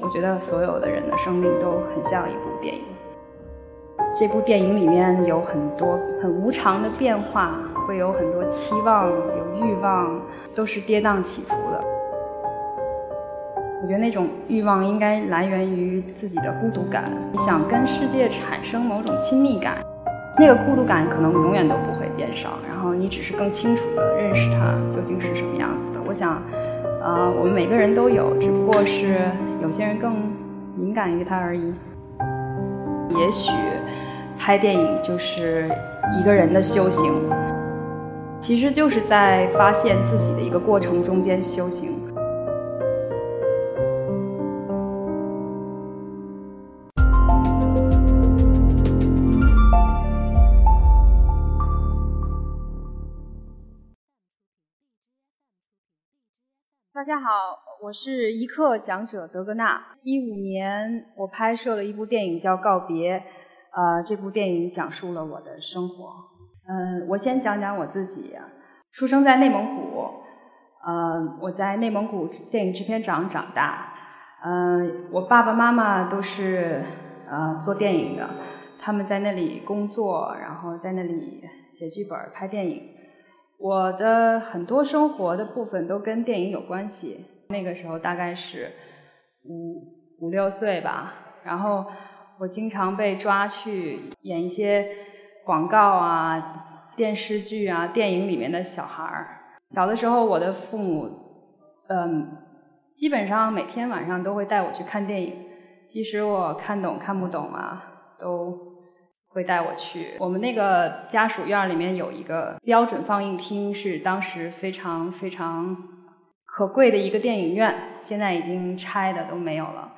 我觉得所有的人的生命都很像一部电影。这部电影里面有很多很无常的变化，会有很多期望、有欲望，都是跌宕起伏的。我觉得那种欲望应该来源于自己的孤独感，你想跟世界产生某种亲密感，那个孤独感可能永远都不会变少，然后你只是更清楚地认识它究竟是什么样子的。我想，啊，我们每个人都有，只不过是有些人更敏感于它而已。也许拍电影就是一个人的修行，其实就是在发现自己的一个过程中间修行。大家好，我是一课讲者德格纳。一五年，我拍摄了一部电影叫《告别》，呃，这部电影讲述了我的生活。嗯，我先讲讲我自己。出生在内蒙古，呃，我在内蒙古电影制片厂长大。嗯，我爸爸妈妈都是呃做电影的，他们在那里工作，然后在那里写剧本、拍电影。我的很多生活的部分都跟电影有关系。那个时候大概是五五六岁吧，然后我经常被抓去演一些广告啊、电视剧啊、电影里面的小孩儿。小的时候，我的父母嗯，基本上每天晚上都会带我去看电影，即使我看懂看不懂啊，都。会带我去我们那个家属院里面有一个标准放映厅，是当时非常非常可贵的一个电影院，现在已经拆的都没有了。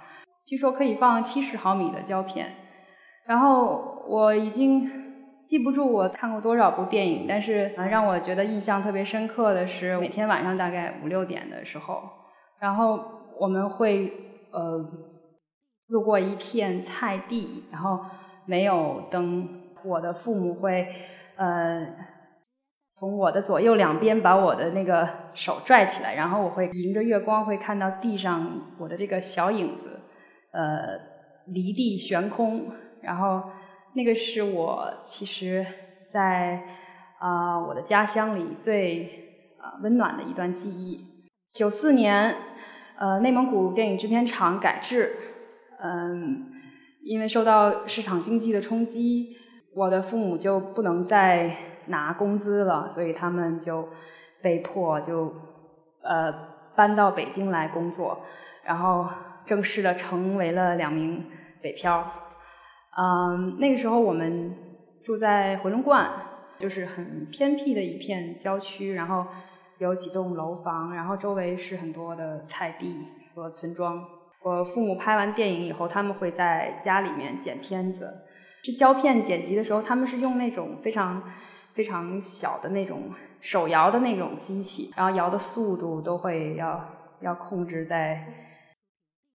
据说可以放七十毫米的胶片。然后我已经记不住我看过多少部电影，但是让我觉得印象特别深刻的是每天晚上大概五六点的时候，然后我们会呃路过一片菜地，然后。没有灯，我的父母会，呃，从我的左右两边把我的那个手拽起来，然后我会迎着月光会看到地上我的这个小影子，呃，离地悬空，然后那个是我其实，在啊我的家乡里最啊温暖的一段记忆。九四年，呃，内蒙古电影制片厂改制，嗯。因为受到市场经济的冲击，我的父母就不能再拿工资了，所以他们就被迫就呃搬到北京来工作，然后正式的成为了两名北漂。嗯，那个时候我们住在回龙观，就是很偏僻的一片郊区，然后有几栋楼房，然后周围是很多的菜地和村庄。我父母拍完电影以后，他们会在家里面剪片子。是胶片剪辑的时候，他们是用那种非常非常小的那种手摇的那种机器，然后摇的速度都会要要控制在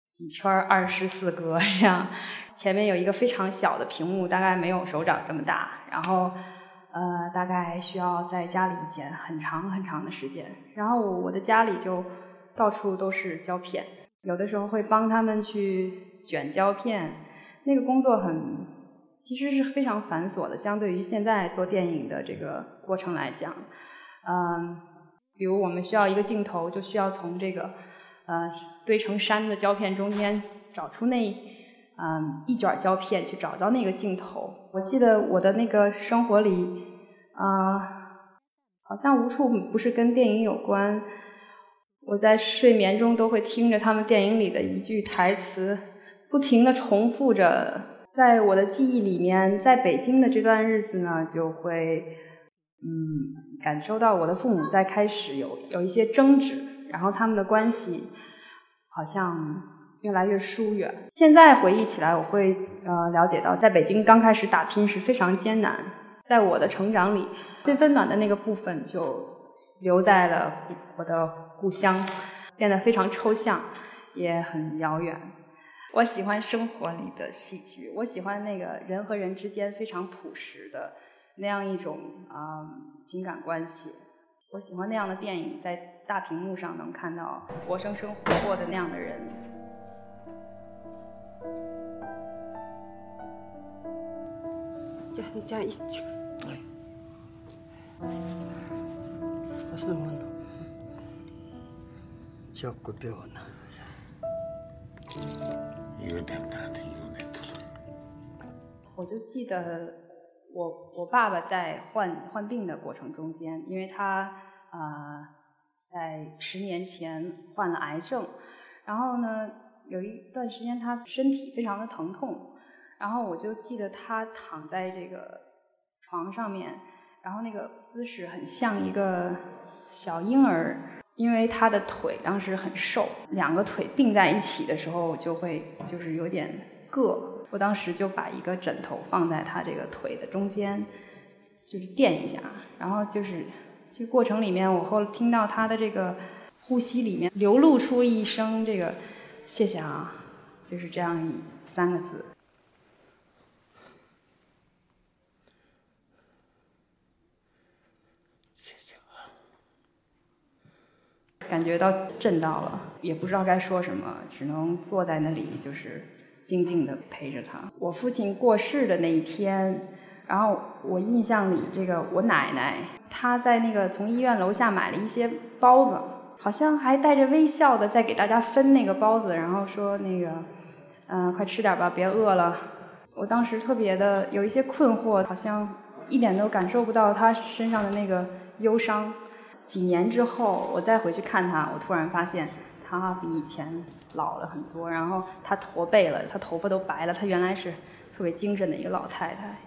几圈二十四格这样。前面有一个非常小的屏幕，大概没有手掌这么大，然后呃，大概需要在家里剪很长很长的时间。然后我的家里就到处都是胶片。有的时候会帮他们去卷胶片，那个工作很，其实是非常繁琐的。相对于现在做电影的这个过程来讲，嗯，比如我们需要一个镜头，就需要从这个呃堆成山的胶片中间找出那嗯一卷胶片，去找到那个镜头。我记得我的那个生活里啊，好像无处不是跟电影有关。我在睡眠中都会听着他们电影里的一句台词，不停的重复着。在我的记忆里面，在北京的这段日子呢，就会嗯感受到我的父母在开始有有一些争执，然后他们的关系好像越来越疏远。现在回忆起来，我会呃了解到，在北京刚开始打拼是非常艰难。在我的成长里，最温暖的那个部分就留在了我的。故乡变得非常抽象，也很遥远。我喜欢生活里的戏剧，我喜欢那个人和人之间非常朴实的那样一种啊、情感关系。我喜欢那样的电影，在大屏幕上能看到活生生活过的那样的人。加加一九。적고 배웠나? 이거 된다한테 이거 냈더라. 我就记得我我爸爸在患患病的过程中间，因为他呃在十年前患了癌症，然后呢有一段时间他身体非常的疼痛，然后我就记得他躺在这个床上面，然后那个姿势很像一个小婴儿， 因为他的腿当时很瘦，两个腿并在一起的时候就会就是有点硌。我当时就把一个枕头放在他这个腿的中间，就是垫一下，然后就是这个过程里面，我后听到他的这个呼吸里面流露出一声这个“谢谢啊”，就是这样三个字。谢谢啊。感觉到震到了，也不知道该说什么，只能坐在那里，就是静静的陪着他。我父亲过世的那一天，然后我印象里，这个我奶奶她在那个从医院楼下买了一些包子，好像还带着微笑的在给大家分那个包子，然后说那个，嗯、快吃点吧，别饿了。我当时特别的有一些困惑，好像一点都感受不到他身上的那个忧伤。几年之后，我再回去看她，我突然发现她比以前老了很多，然后她驼背了，她头发都白了，她原来是特别精神的一个老太太。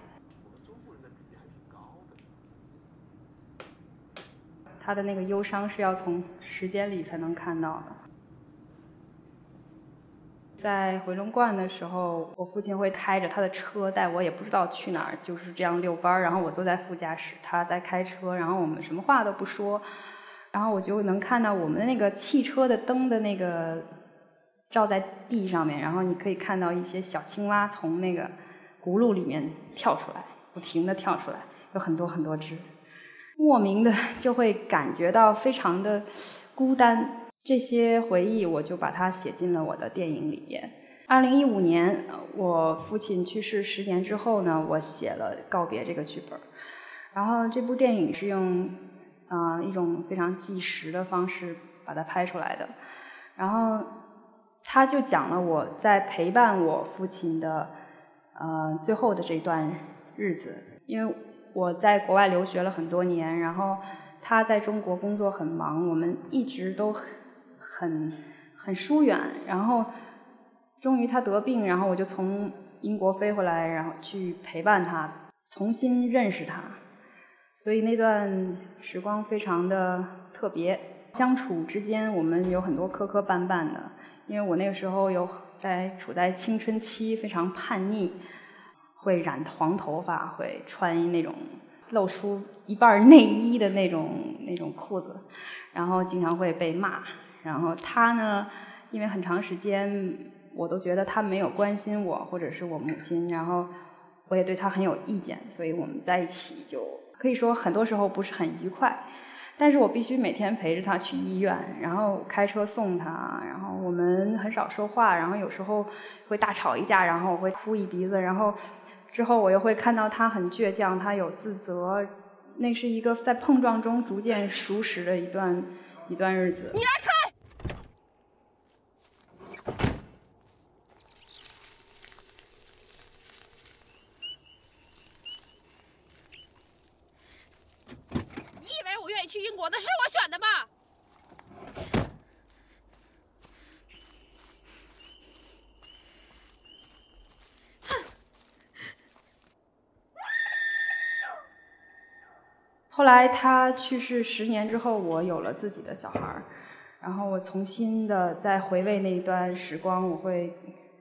她的那个忧伤是要从时间里才能看到的。在回龙观的时候，我父亲会开着他的车带我，也不知道去哪儿，就是这样遛弯儿。然后我坐在副驾驶，他在开车，然后我们什么话都不说，然后我就能看到我们的那个汽车的灯的那个照在地上面，然后你可以看到一些小青蛙从那个轱辘里面跳出来，不停的跳出来，有很多很多只，莫名的就会感觉到非常的孤单。这些回忆，我就把它写进了我的电影里边。二零一五年，我父亲去世十年之后呢，我写了《告别》这个剧本儿。然后这部电影是用啊、一种非常纪实的方式把它拍出来的。然后他就讲了我在陪伴我父亲的呃最后的这段日子，因为我在国外留学了很多年，然后他在中国工作很忙，我们一直都很很疏远。然后终于他得病，然后我就从英国飞回来，然后去陪伴他，重新认识他。所以那段时光非常的特别，相处之间我们有很多磕磕绊绊的，因为我那个时候有在处在青春期，非常叛逆，会染黄头发，会穿那种露出一半内衣的那种那种裤子，然后经常会被骂。然后他呢，因为很长时间我都觉得他没有关心我或者是我母亲，然后我也对他很有意见，所以我们在一起就可以说很多时候不是很愉快。但是我必须每天陪着他去医院，然后开车送他，然后我们很少说话，然后有时候会大吵一架，然后我会哭一鼻子，然后之后我又会看到他很倔强，他有自责，那是一个在碰撞中逐渐熟识的一段一段日子。你来开！你以为我愿意英国的是我选的吗？后来他去世十年之后，我有了自己的小孩儿，然后我重新的再回味那一段时光，我会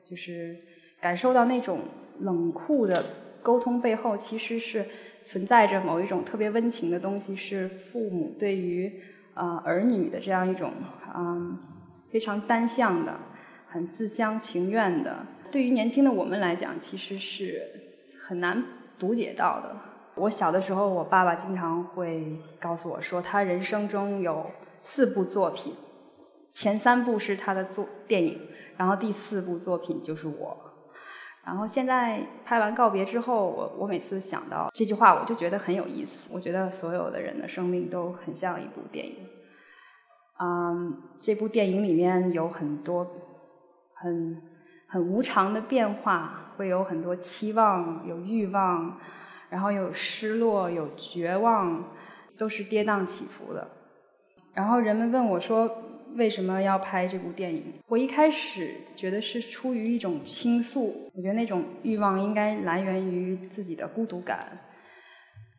就是感受到那种冷酷的沟通背后，其实是存在着某一种特别温情的东西，是父母对于呃儿女的这样一种嗯非常单向的、很自相情愿的。对于年轻的我们来讲，其实是很难读解到的。我小的时候，我爸爸经常会告诉我说，他人生中有四部作品，前三部是他的作电影，然后第四部作品就是我。然后现在拍完告别之后，我我每次想到这句话，我就觉得很有意思。我觉得所有的人的生命都很像一部电影。嗯，这部电影里面有很多很很无常的变化，会有很多期望、有欲望，然后有失落、有绝望，都是跌宕起伏的。然后人们问我说。为什么要拍这部电影？我一开始觉得是出于一种倾诉，我觉得那种欲望应该来源于自己的孤独感，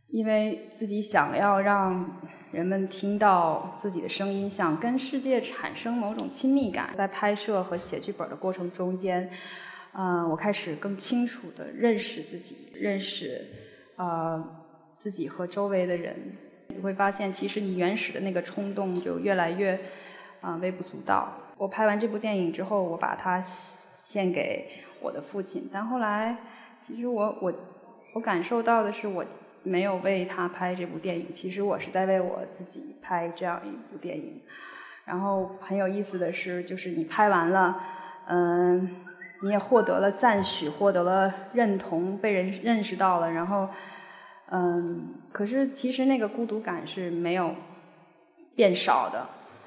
因为自己想要让人们听到自己的声音，想跟世界产生某种亲密感。在拍摄和写剧本的过程中间，嗯，我开始更清楚地认识自己，认识呃自己和周围的人。你会发现，其实你原始的那个冲动就越来越。啊，微不足道。我拍完这部电影之后，我把它献给我的父亲。但后来，其实我我我感受到的是，我没有为他拍这部电影。其实我是在为我自己拍这样一部电影。然后很有意思的是，就是你拍完了，嗯，你也获得了赞许，获得了认同，被人认识到了。然后，嗯，可是其实那个孤独感是没有变少的。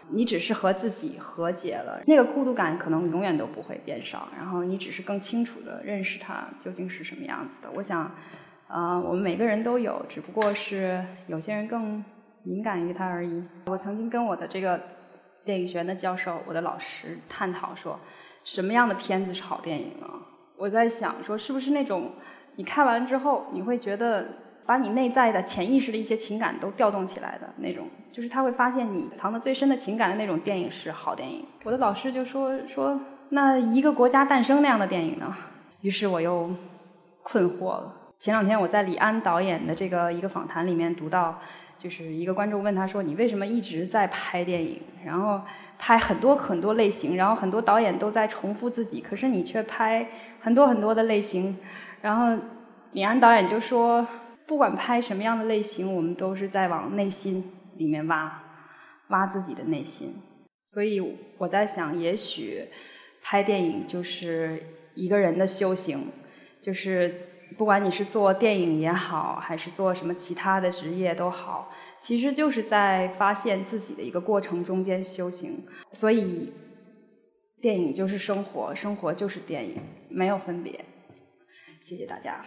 你只是和自己和解了，那个孤独感可能永远都不会变少。然后你只是更清楚的认识它究竟是什么样子的。我想，啊，我们每个人都有，只不过是有些人更敏感于它而已。我曾经跟我的这个电影学院的教授，我的老师探讨说，什么样的片子是好电影啊？我在想说，是不是那种你看完之后你会觉得。把你内在的潜意识的一些情感都调动起来的那种，就是他会发现你藏的最深的情感的那种电影是好电影。我的老师就说说，那一个国家诞生那样的电影呢？于是我又困惑了。前两天我在李安导演的这个一个访谈里面读到，就是一个观众问他说：“你为什么一直在拍电影？然后拍很多很多类型，然后很多导演都在重复自己，可是你却拍很多很多的类型。”然后李安导演就说。不管拍什么样的类型，我们都是在往内心里面挖，挖自己的内心。所以我在想，也许拍电影就是一个人的修行，就是不管你是做电影也好，还是做什么其他的职业都好，其实就是在发现自己的一个过程中间修行。所以，电影就是生活，生活就是电影，没有分别。谢谢大家。